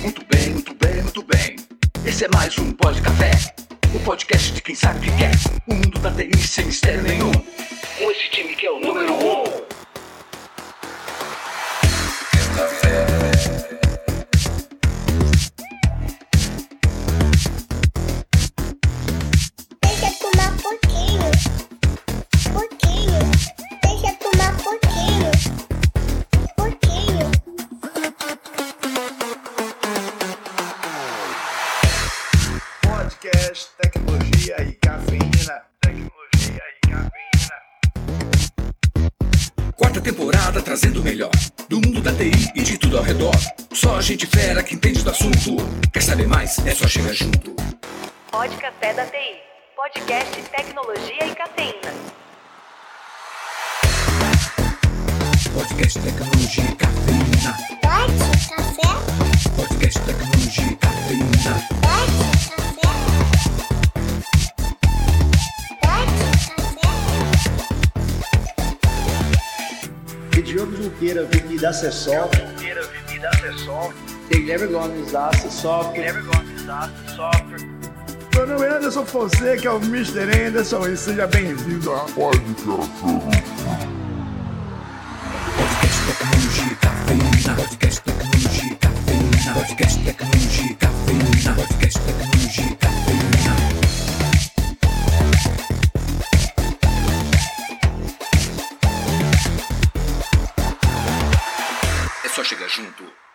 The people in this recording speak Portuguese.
Muito bem, muito bem, muito bem. Esse é mais um Pod Café. O podcast de quem sabe o que quer. O mundo da TI sem mistério nenhum. Com esse time Podcast, tecnologia e cafeína. Tecnologia e cafeína. Quarta temporada trazendo o melhor do mundo da TI e de tudo ao redor. Só a gente fera que entende do assunto. Quer saber mais? É só chegar junto. Pod Café da TI. Podcast Tecnologia e Cafeína. Podcast Tecnologia e Cafeína. Pode café? Podcast Tecnologia e Cafeína. Café? Que Diogo Junqueira vive da acessório. tem never gone is da Acessol, Never gonna disaster software. Meu nome é Anderson Fonseca, é o Mr. Anderson, e seja bem-vindo ao Podcast Tecnologia e Cafeína. Podcast Tecnologia e Cafeína. Podcast Tecnologia e Cafeína. Podcast Tecnologia e Cafeína. Junto.